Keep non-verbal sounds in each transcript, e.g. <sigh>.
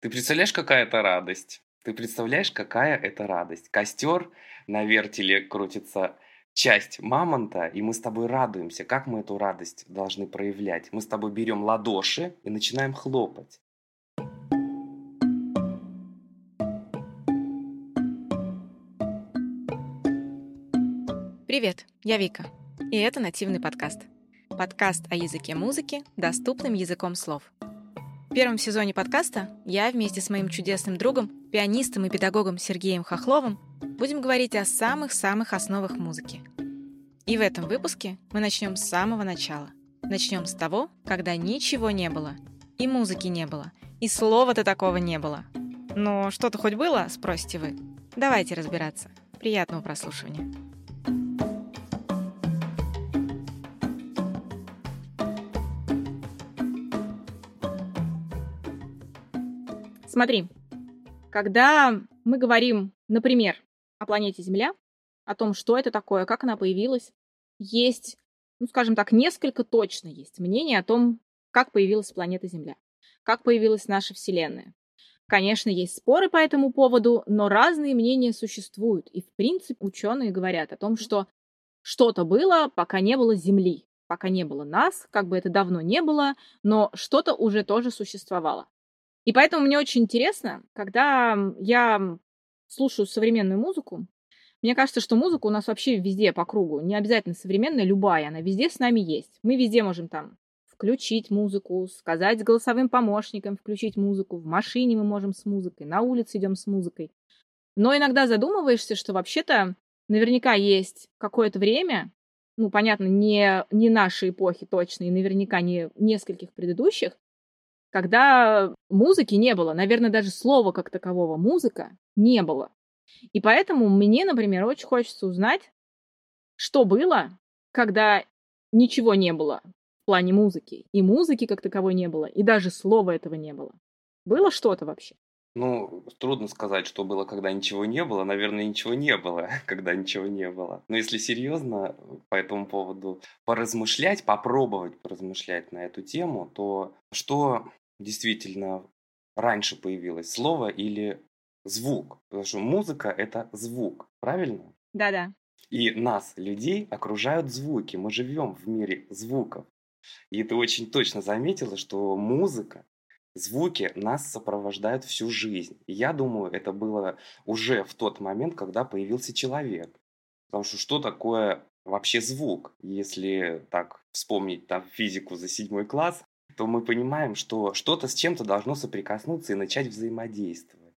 Ты представляешь, какая это радость? Ты представляешь, какая это радость? Костер на вертеле крутится часть мамонта, и мы с тобой радуемся. Как мы эту радость должны проявлять? Мы с тобой берем ладоши и начинаем хлопать. Привет, я Вика, и это нативный подкаст. Подкаст о языке музыки доступным языком слов. Первом сезоне подкаста я вместе с моим чудесным другом, пианистом и педагогом Сергеем Хохловым будем говорить о самых-самых основах музыки. И в этом выпуске мы начнем с самого начала. Начнем с того, когда ничего не было, и музыки не было, и слова-то такого не было. Но что-то хоть было, спросите вы? Давайте разбираться. Приятного прослушивания. Смотри, когда мы говорим, например, о планете Земля, о том, что это такое, как она появилась, есть, ну, скажем так, несколько точно есть мнений о том, как появилась планета Земля, как появилась наша Вселенная. Конечно, есть споры по этому поводу, но разные мнения существуют. И, в принципе, ученые говорят о том, что что-то было, пока не было Земли, пока не было нас, как бы это давно не было, но что-то уже тоже существовало. И поэтому мне очень интересно, когда я слушаю современную музыку, мне кажется, что музыка у нас вообще везде по кругу, не обязательно современная, любая, она везде с нами есть. Мы везде можем там включить музыку, сказать голосовым помощникам включить музыку, в машине мы можем с музыкой, на улице идем с музыкой. Но иногда задумываешься, что вообще-то наверняка есть какое-то время, ну, понятно, не, не нашей эпохи точно, и наверняка не нескольких предыдущих, когда музыки не было. Наверное, даже слова как такового музыка не было. И поэтому мне, например, очень хочется узнать, что было, когда ничего не было в плане музыки. И музыки как таковой не было, и даже слова этого не было. Было что-то вообще? Ну, трудно сказать, что было, когда ничего не было. Наверное, ничего не было, <laughs> когда ничего не было. Но если серьезно по этому поводу поразмышлять, попробовать поразмышлять на эту тему, то что действительно раньше появилось, слово или звук? Потому что музыка – это звук, правильно? Да-да. И нас, людей, окружают звуки. Мы живем в мире звуков. И ты очень точно заметила, что музыка, звуки нас сопровождают всю жизнь. И я думаю, это было уже в тот момент, когда появился человек. Потому что что такое вообще звук? Если так вспомнить там физику за седьмой класс, то мы понимаем, что что-то с чем-то должно соприкоснуться и начать взаимодействовать.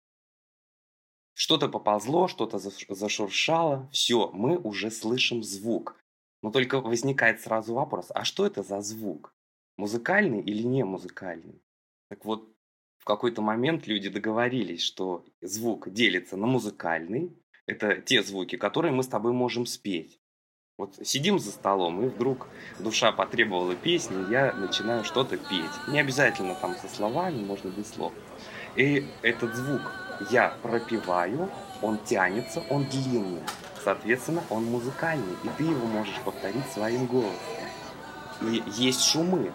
Что-то поползло, что-то зашуршало, все, мы уже слышим звук. Но только возникает сразу вопрос, а что это за звук? Музыкальный или не музыкальный? Так вот, в какой-то момент люди договорились, что звук делится на музыкальный. Это те звуки, которые мы с тобой можем спеть. Вот сидим за столом, и вдруг душа потребовала песни, я начинаю что-то петь. Не обязательно там со словами, можно без слов. И этот звук я пропиваю, он тянется, он длинный. Соответственно, он музыкальный, и ты его можешь повторить своим голосом. И есть шумы,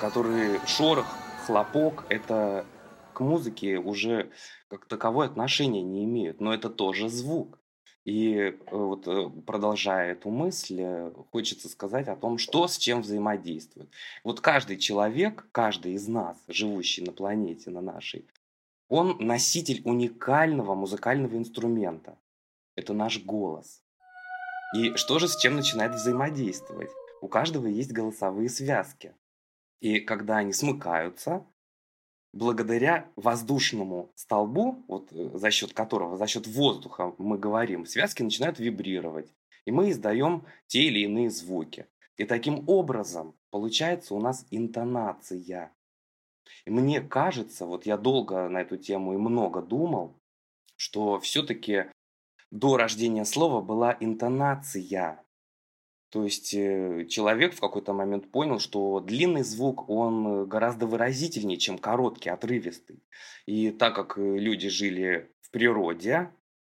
которые шорох, хлопок, это к музыке уже как таковое отношение не имеют, но это тоже звук. И э, вот э, продолжая эту мысль, э, хочется сказать о том, что с чем взаимодействует. Вот каждый человек, каждый из нас, живущий на планете, на нашей, он носитель уникального музыкального инструмента. Это наш голос. И что же с чем начинает взаимодействовать? У каждого есть голосовые связки. И когда они смыкаются, благодаря воздушному столбу, вот э, за счет которого, за счет воздуха мы говорим, связки начинают вибрировать, и мы издаем те или иные звуки. И таким образом получается у нас интонация. И мне кажется, вот я долго на эту тему и много думал, что все-таки до рождения слова была интонация. То есть э, человек в какой-то момент понял, что длинный звук, он гораздо выразительнее, чем короткий, отрывистый. И так как э, люди жили в природе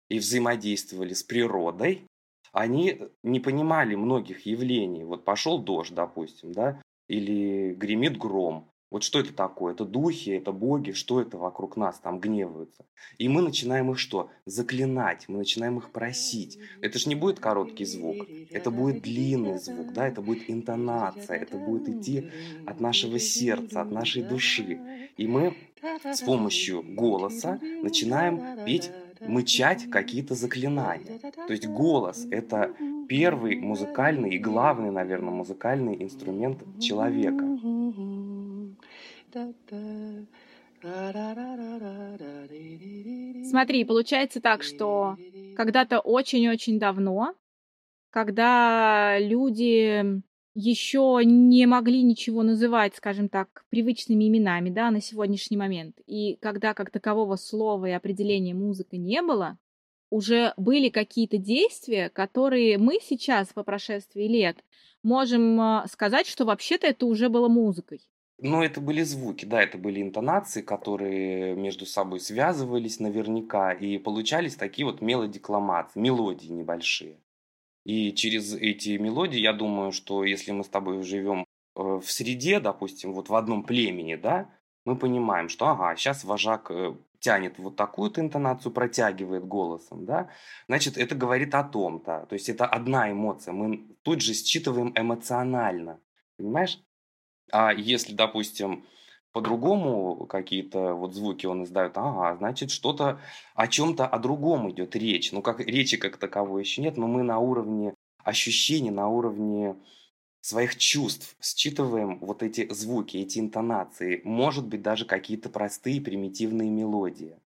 и взаимодействовали с природой, они не понимали многих явлений. Вот пошел дождь, допустим, да, или гремит гром. Вот что это такое? Это духи, это боги, что это вокруг нас там гневаются? И мы начинаем их что? Заклинать, мы начинаем их просить. Это же не будет короткий звук, это будет длинный звук, да, это будет интонация, это будет идти от нашего сердца, от нашей души. И мы с помощью голоса начинаем петь мычать какие-то заклинания. То есть голос – это первый музыкальный и главный, наверное, музыкальный инструмент человека. Смотри, получается так, что когда-то очень-очень давно, когда люди еще не могли ничего называть, скажем так, привычными именами, да, на сегодняшний момент, и когда как такового слова и определения музыка не было, уже были какие-то действия, которые мы сейчас, по прошествии лет, можем а, сказать, что вообще-то это уже было музыкой. Ну, это были звуки, да, это были интонации, которые между собой связывались наверняка, и получались такие вот мелодикламации, мелодии небольшие. И через эти мелодии, я думаю, что если мы с тобой живем э, в среде, допустим, вот в одном племени, да, мы понимаем, что, ага, сейчас вожак э, тянет вот такую-то интонацию, протягивает голосом, да, значит, это говорит о том-то. То есть это одна эмоция, мы тут же считываем эмоционально, понимаешь? А если, допустим, по-другому какие-то вот звуки он издает, ага, значит, что-то о чем-то о другом идет речь. Ну, как речи как таковой еще нет, но мы на уровне ощущений, на уровне своих чувств считываем вот эти звуки, эти интонации, может быть, даже какие-то простые примитивные мелодии.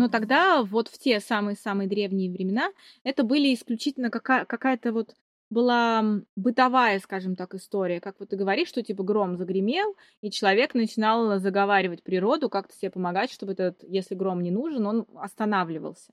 Но тогда, вот в те самые-самые древние времена, это были исключительно какая- какая-то вот была бытовая, скажем так, история. Как вот ты говоришь, что типа гром загремел, и человек начинал заговаривать природу, как-то себе помогать, чтобы этот, если гром не нужен, он останавливался.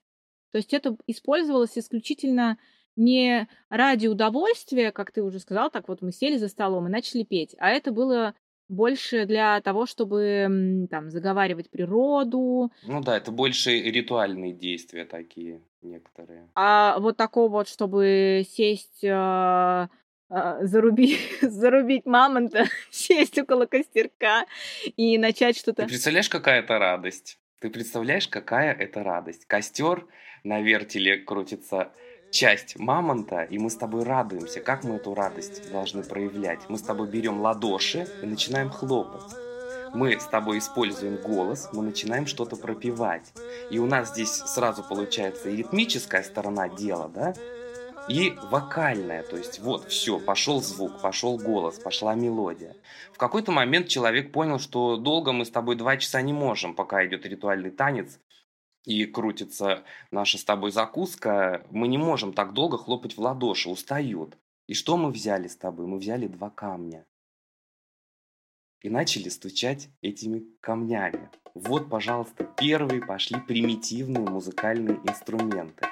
То есть это использовалось исключительно не ради удовольствия, как ты уже сказал, так вот мы сели за столом и начали петь, а это было больше для того, чтобы там заговаривать природу. Ну да, это больше ритуальные действия такие некоторые. А вот такого вот, чтобы сесть, э, э, зарубить, <laughs> зарубить мамонта, <laughs> сесть около костерка и начать что-то. Ты представляешь, какая это радость? Ты представляешь, какая это радость? Костер на вертеле крутится часть мамонта, и мы с тобой радуемся. Как мы эту радость должны проявлять? Мы с тобой берем ладоши и начинаем хлопать. Мы с тобой используем голос, мы начинаем что-то пропевать. И у нас здесь сразу получается и ритмическая сторона дела, да, и вокальная, то есть вот, все, пошел звук, пошел голос, пошла мелодия. В какой-то момент человек понял, что долго мы с тобой два часа не можем, пока идет ритуальный танец, и крутится наша с тобой закуска, мы не можем так долго хлопать в ладоши, устают. И что мы взяли с тобой? Мы взяли два камня. И начали стучать этими камнями. Вот, пожалуйста, первые пошли примитивные музыкальные инструменты.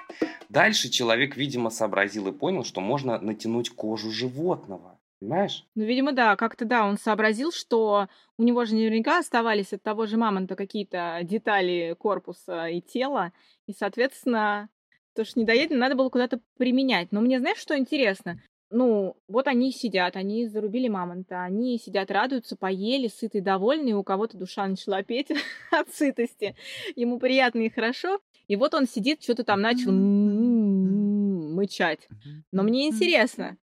Дальше человек, видимо, сообразил и понял, что можно натянуть кожу животного. Понимаешь? Ну, видимо, да, как-то да, он сообразил, что у него же наверняка оставались от того же мамонта какие-то детали корпуса и тела, и, соответственно, то, что недоедено, надо было куда-то применять. Но мне, знаешь, что интересно? Ну, вот они сидят, они зарубили мамонта, они сидят, радуются, поели, сытые, довольные, у кого-то душа начала петь <laughs> от сытости, ему приятно и хорошо, и вот он сидит, что-то там начал мычать. Но мне интересно,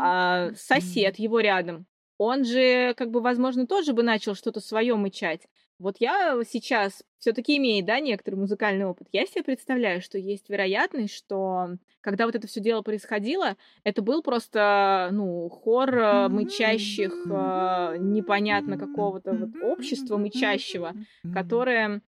а сосед его рядом, он же, как бы, возможно, тоже бы начал что-то свое мычать. Вот я сейчас все-таки имею, да, некоторый музыкальный опыт. Я себе представляю, что есть вероятность, что когда вот это все дело происходило, это был просто, ну, хор э, мычащих, э, непонятно какого-то вот общества мычащего, которое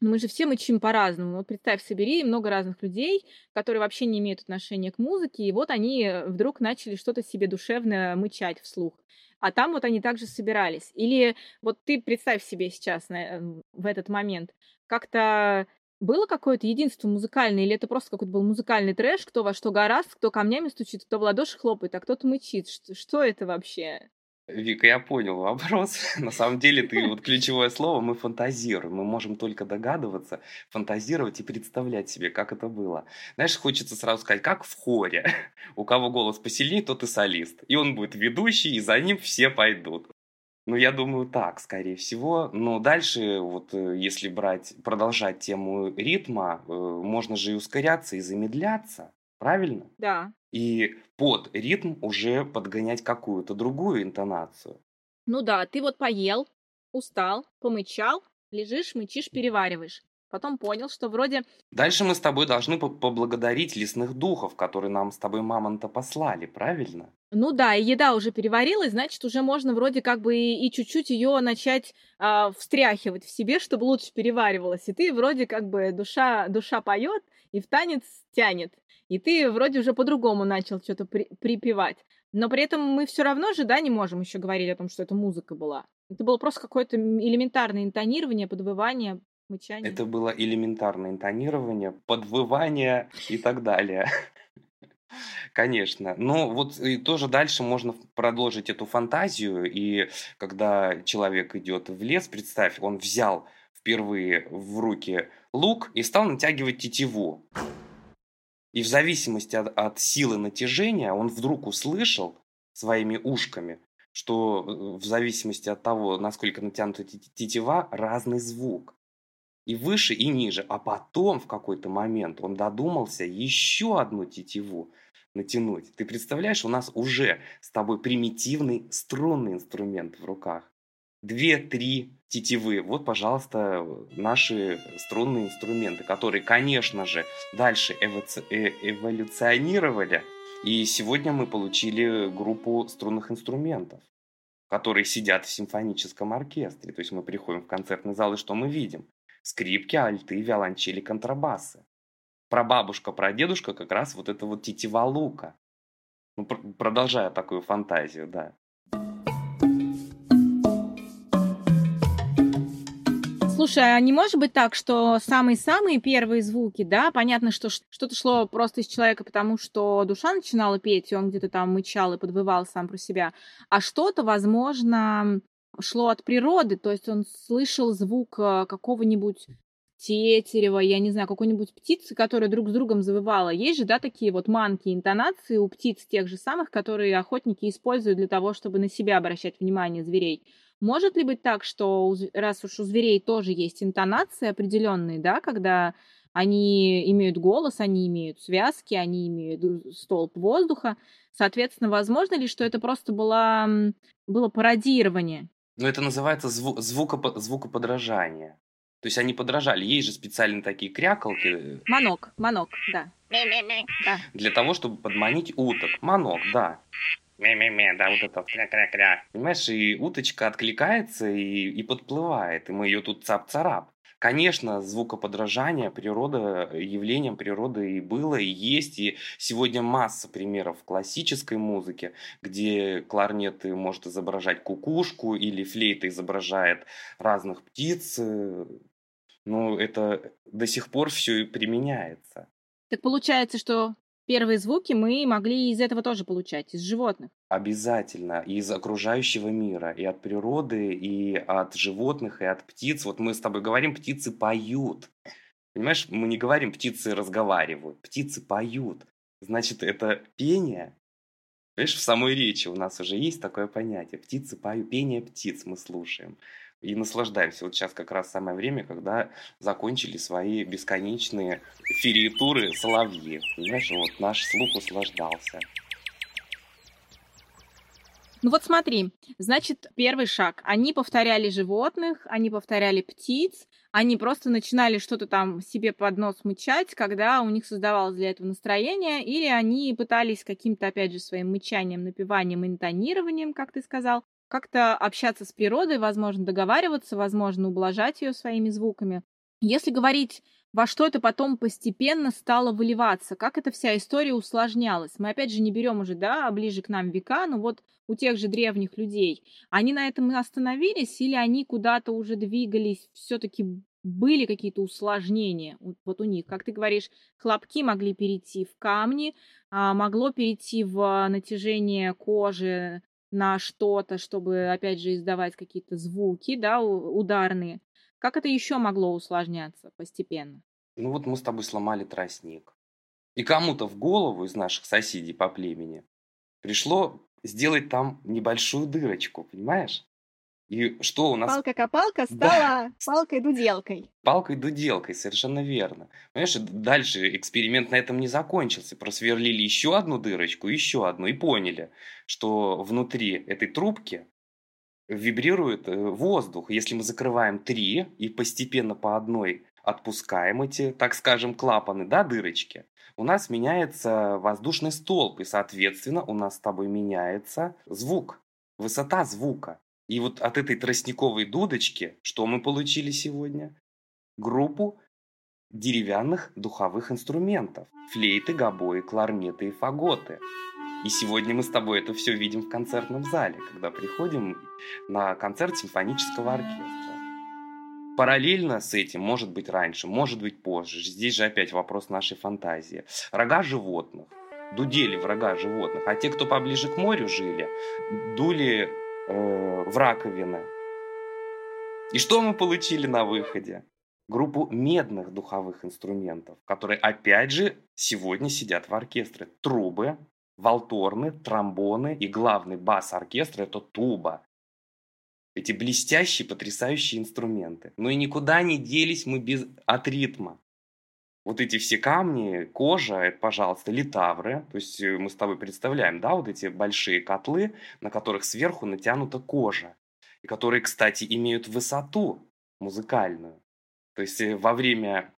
мы же все мычим по-разному. Вот представь, собери много разных людей, которые вообще не имеют отношения к музыке, и вот они э, вдруг начали что-то себе душевное мычать вслух. А там вот они также собирались. Или вот ты представь себе сейчас на, эм, в этот момент, как-то было какое-то единство музыкальное, или это просто какой-то был музыкальный трэш, кто во что гораст, кто камнями стучит, кто в ладоши хлопает, а кто-то мычит. Что, что это вообще? Вика, я понял вопрос. <laughs> На самом деле, ты вот ключевое слово, мы фантазируем. Мы можем только догадываться, фантазировать и представлять себе, как это было. Знаешь, хочется сразу сказать, как в хоре. <laughs> У кого голос посильнее, тот и солист. И он будет ведущий, и за ним все пойдут. Ну, я думаю, так, скорее всего. Но дальше, вот э, если брать, продолжать тему ритма, э, можно же и ускоряться, и замедляться. Правильно? Да. И под ритм уже подгонять какую-то другую интонацию. Ну да, ты вот поел, устал, помычал, лежишь, мычишь, перевариваешь. Потом понял, что вроде... Дальше мы с тобой должны поблагодарить лесных духов, которые нам с тобой мамонта послали, правильно? Ну да, и еда уже переварилась, значит, уже можно вроде как бы и, и чуть-чуть ее начать а, встряхивать в себе, чтобы лучше переваривалась. И ты вроде как бы душа, душа поет и в танец тянет и ты вроде уже по-другому начал что-то при- припевать. Но при этом мы все равно же, да, не можем еще говорить о том, что это музыка была. Это было просто какое-то элементарное интонирование, подвывание, мычание. Это было элементарное интонирование, подвывание и так далее. <laughs> Конечно. Но вот и тоже дальше можно продолжить эту фантазию. И когда человек идет в лес, представь, он взял впервые в руки лук и стал натягивать тетиву. И в зависимости от, от силы натяжения он вдруг услышал своими ушками, что э, в зависимости от того, насколько натянута тетива, разный звук. И выше, и ниже. А потом в какой-то момент он додумался еще одну тетиву натянуть. Ты представляешь, у нас уже с тобой примитивный струнный инструмент в руках. Две-три тетивы. Вот, пожалуйста, наши струнные инструменты, которые, конечно же, дальше э, эволюционировали. И сегодня мы получили группу струнных инструментов, которые сидят в симфоническом оркестре. То есть мы приходим в концертный зал, и что мы видим? Скрипки, альты, виолончели, контрабасы. Про бабушка, про дедушка как раз вот это вот тетива лука. Ну, пр- продолжая такую фантазию, да. Слушай, а не может быть так, что самые-самые первые звуки, да, понятно, что что-то шло просто из человека, потому что душа начинала петь, и он где-то там мычал и подвывал сам про себя, а что-то, возможно, шло от природы, то есть он слышал звук э, какого-нибудь тетерева, я не знаю, какой-нибудь птицы, которая друг с другом завывала. Есть же, да, такие вот манки интонации у птиц тех же самых, которые охотники используют для того, чтобы на себя обращать внимание зверей. Может ли быть так, что раз уж у зверей тоже есть интонации определенные, да, когда они имеют голос, они имеют связки, они имеют столб воздуха, соответственно, возможно ли, что это просто было, было пародирование? Ну, это называется зву- звукопо- звукоподражание. То есть они подражали. Есть же специальные такие крякалки. Манок, манок, да. да. Для того, чтобы подманить уток. Манок, да. Ме-ме-ме, да, вот это кря-кря-кря. Понимаешь, и уточка откликается и, и подплывает, и мы ее тут цап-царап. Конечно, звукоподражание природа, явлением природы и было, и есть, и сегодня масса примеров в классической музыке, где кларнет может изображать кукушку или флейта изображает разных птиц. Ну, это до сих пор все и применяется. Так получается, что первые звуки мы могли из этого тоже получать, из животных. Обязательно. Из окружающего мира. И от природы, и от животных, и от птиц. Вот мы с тобой говорим, птицы поют. Понимаешь, мы не говорим, птицы разговаривают. Птицы поют. Значит, это пение. Понимаешь, в самой речи у нас уже есть такое понятие. Птицы поют. Пение птиц мы слушаем и наслаждаемся. Вот сейчас как раз самое время, когда закончили свои бесконечные фериетуры соловьи. Понимаешь, вот наш слух услаждался. Ну вот смотри, значит, первый шаг. Они повторяли животных, они повторяли птиц, они просто начинали что-то там себе под нос мычать, когда у них создавалось для этого настроение, или они пытались каким-то, опять же, своим мычанием, напеванием, интонированием, как ты сказал, как-то общаться с природой, возможно, договариваться, возможно, ублажать ее своими звуками. Если говорить, во что это потом постепенно стало выливаться, как эта вся история усложнялась. Мы опять же не берем уже, да, ближе к нам века, но вот у тех же древних людей, они на этом остановились или они куда-то уже двигались, все-таки были какие-то усложнения вот у них. Как ты говоришь, хлопки могли перейти в камни, а могло перейти в натяжение кожи на что-то, чтобы, опять же, издавать какие-то звуки, да, ударные. Как это еще могло усложняться постепенно? Ну вот мы с тобой сломали тростник. И кому-то в голову из наших соседей по племени пришло сделать там небольшую дырочку, понимаешь? И что у нас... Палка-копалка <laughs> стала да. палкой-дуделкой. Палкой-дуделкой, совершенно верно. Понимаешь, дальше эксперимент на этом не закончился. Просверлили еще одну дырочку, еще одну, и поняли, что внутри этой трубки вибрирует э, воздух. Если мы закрываем три и постепенно по одной отпускаем эти, так скажем, клапаны, да, дырочки, у нас меняется воздушный столб, и, соответственно, у нас с тобой меняется звук, высота звука. И вот от этой тростниковой дудочки, что мы получили сегодня? Группу деревянных духовых инструментов. Флейты, гобои, кларнеты и фаготы. И сегодня мы с тобой это все видим в концертном зале, когда приходим на концерт симфонического оркестра. Параллельно с этим, может быть раньше, может быть позже, здесь же опять вопрос нашей фантазии. Рога животных. Дудели в рога животных. А те, кто поближе к морю жили, дули э, в раковины. И что мы получили на выходе? Группу медных духовых инструментов, которые опять же сегодня сидят в оркестре. Трубы, валторны, тромбоны и главный бас оркестра – это туба. Эти блестящие, потрясающие инструменты. Но и никуда не делись мы без от ритма. Вот эти все камни, кожа, это, пожалуйста, литавры. То есть э, мы с тобой представляем, да, вот эти большие котлы, на которых сверху натянута кожа. И которые, кстати, имеют высоту музыкальную. То есть э, во время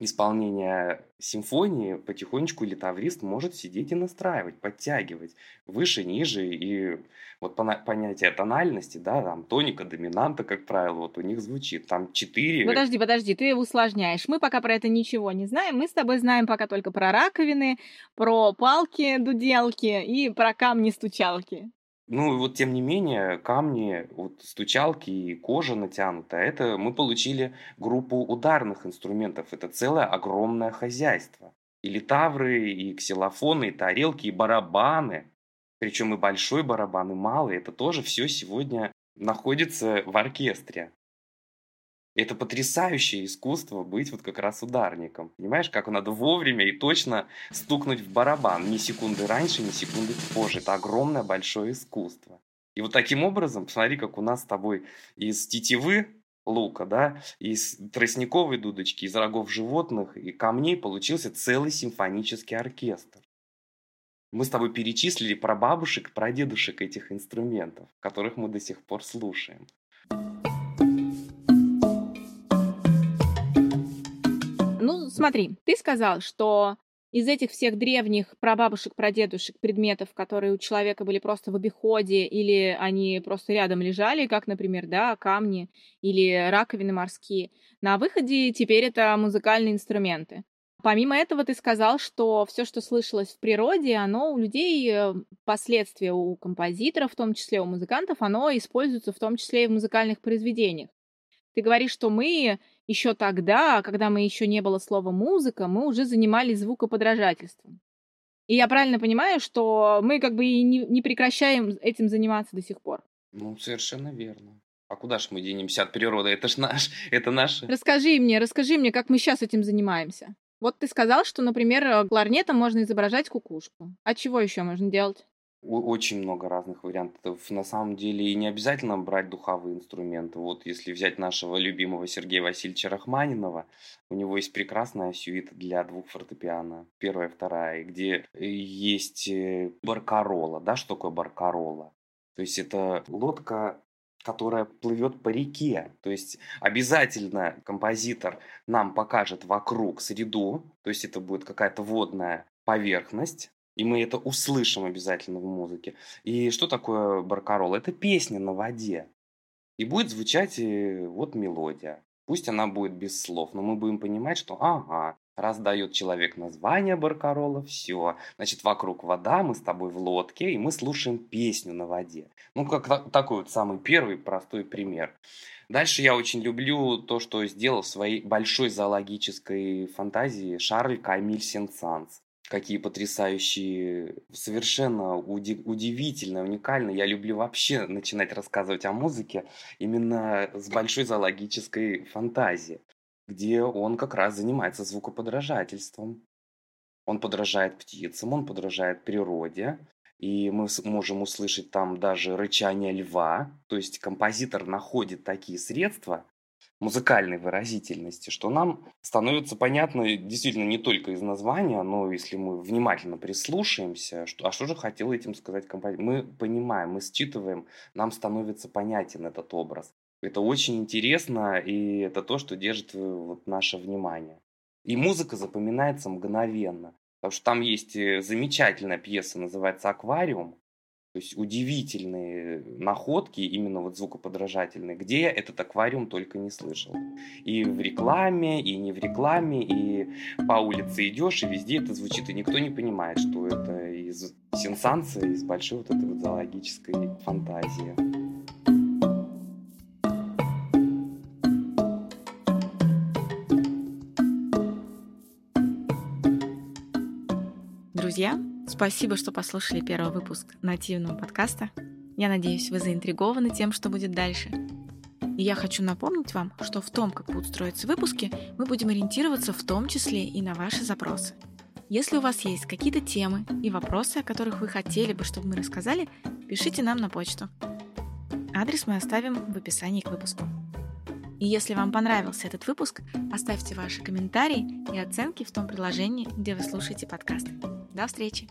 исполнения симфонии потихонечку литаврист может сидеть и настраивать, подтягивать выше, ниже. И вот понятие тональности, да, там тоника, доминанта, как правило, вот у них звучит. Там четыре... Подожди, подожди, ты усложняешь. Мы пока про это ничего не знаем. Мы с тобой знаем пока только про раковины, про палки, дуделки и про камни-стучалки. Ну, и вот тем не менее, камни, вот стучалки и кожа натянутая, это мы получили группу ударных инструментов. Это целое огромное хозяйство. И литавры, и ксилофоны, и тарелки, и барабаны. Причем и большой барабан, и малый. Это тоже все сегодня находится в оркестре. Это потрясающее искусство быть вот как раз ударником. Понимаешь, как надо вовремя и точно стукнуть в барабан. Ни секунды раньше, ни секунды позже. Это огромное большое искусство. И вот таким образом, посмотри, как у нас с тобой из тетивы лука, да, из тростниковой дудочки, из рогов животных и камней получился целый симфонический оркестр. Мы с тобой перечислили про бабушек, про дедушек этих инструментов, которых мы до сих пор слушаем. Смотри, ты сказал, что из этих всех древних прабабушек, прадедушек предметов, которые у человека были просто в обиходе или они просто рядом лежали, как, например, да, камни или раковины морские, на выходе теперь это музыкальные инструменты. Помимо этого, ты сказал, что все, что слышалось в природе, оно у людей, э, последствия у композиторов, в том числе у музыкантов, оно используется в том числе и в музыкальных произведениях. Ты говоришь, что мы еще тогда, когда мы еще не было слова музыка, мы уже занимались звукоподражательством. И я правильно понимаю, что мы как бы и не, не прекращаем этим заниматься до сих пор. Ну, совершенно верно. А куда ж мы денемся от природы? Это ж наш, <laughs> это наш. Расскажи мне, расскажи мне, как мы сейчас этим занимаемся. Вот ты сказал, что, например, кларнетом можно изображать кукушку. А чего еще можно делать? Очень много разных вариантов. На самом деле и не обязательно брать духовые инструменты. Вот если взять нашего любимого Сергея Васильевича Рахманинова, у него есть прекрасная сюита для двух фортепиано, первая, вторая, где есть э, баркарола. Да, что такое баркарола? То есть это лодка которая плывет по реке. То есть обязательно композитор нам покажет вокруг среду, то есть это будет какая-то водная поверхность, и мы это услышим обязательно в музыке. И что такое баркарол? Это песня на воде. И будет звучать э, вот мелодия. Пусть она будет без слов, но мы будем понимать, что ага, раз дает человек название баркарола, все. Значит, вокруг вода, мы с тобой в лодке, и мы слушаем песню на воде. Ну, как такой вот самый первый простой пример. Дальше я очень люблю то, что сделал в своей большой зоологической фантазии Шарль Камиль Сен-Санс какие потрясающие, совершенно уди- удивительно, уникально. Я люблю вообще начинать рассказывать о музыке именно с большой зоологической фантазии, где он как раз занимается звукоподражательством. Он подражает птицам, он подражает природе, и мы можем услышать там даже рычание льва. То есть композитор находит такие средства, музыкальной выразительности, что нам становится понятно действительно не только из названия, но если мы внимательно прислушаемся, что, а что же хотел этим сказать композитор, мы понимаем, мы считываем, нам становится понятен этот образ. Это очень интересно, и это то, что держит э, вот наше внимание. И музыка запоминается мгновенно. Потому что там есть э, замечательная пьеса, называется «Аквариум», то есть удивительные находки, именно вот звукоподражательные, где я этот аквариум только не слышал. И в рекламе, и не в рекламе, и по улице идешь, и везде это звучит, и никто не понимает, что это из сенсанса, из большой вот этой вот зоологической фантазии. Друзья, Спасибо, что послушали первый выпуск нативного подкаста. Я надеюсь, вы заинтригованы тем, что будет дальше. И я хочу напомнить вам, что в том, как будут строиться выпуски, мы будем ориентироваться в том числе и на ваши запросы. Если у вас есть какие-то темы и вопросы, о которых вы хотели бы, чтобы мы рассказали, пишите нам на почту. Адрес мы оставим в описании к выпуску. И если вам понравился этот выпуск, оставьте ваши комментарии и оценки в том приложении, где вы слушаете подкаст. До встречи!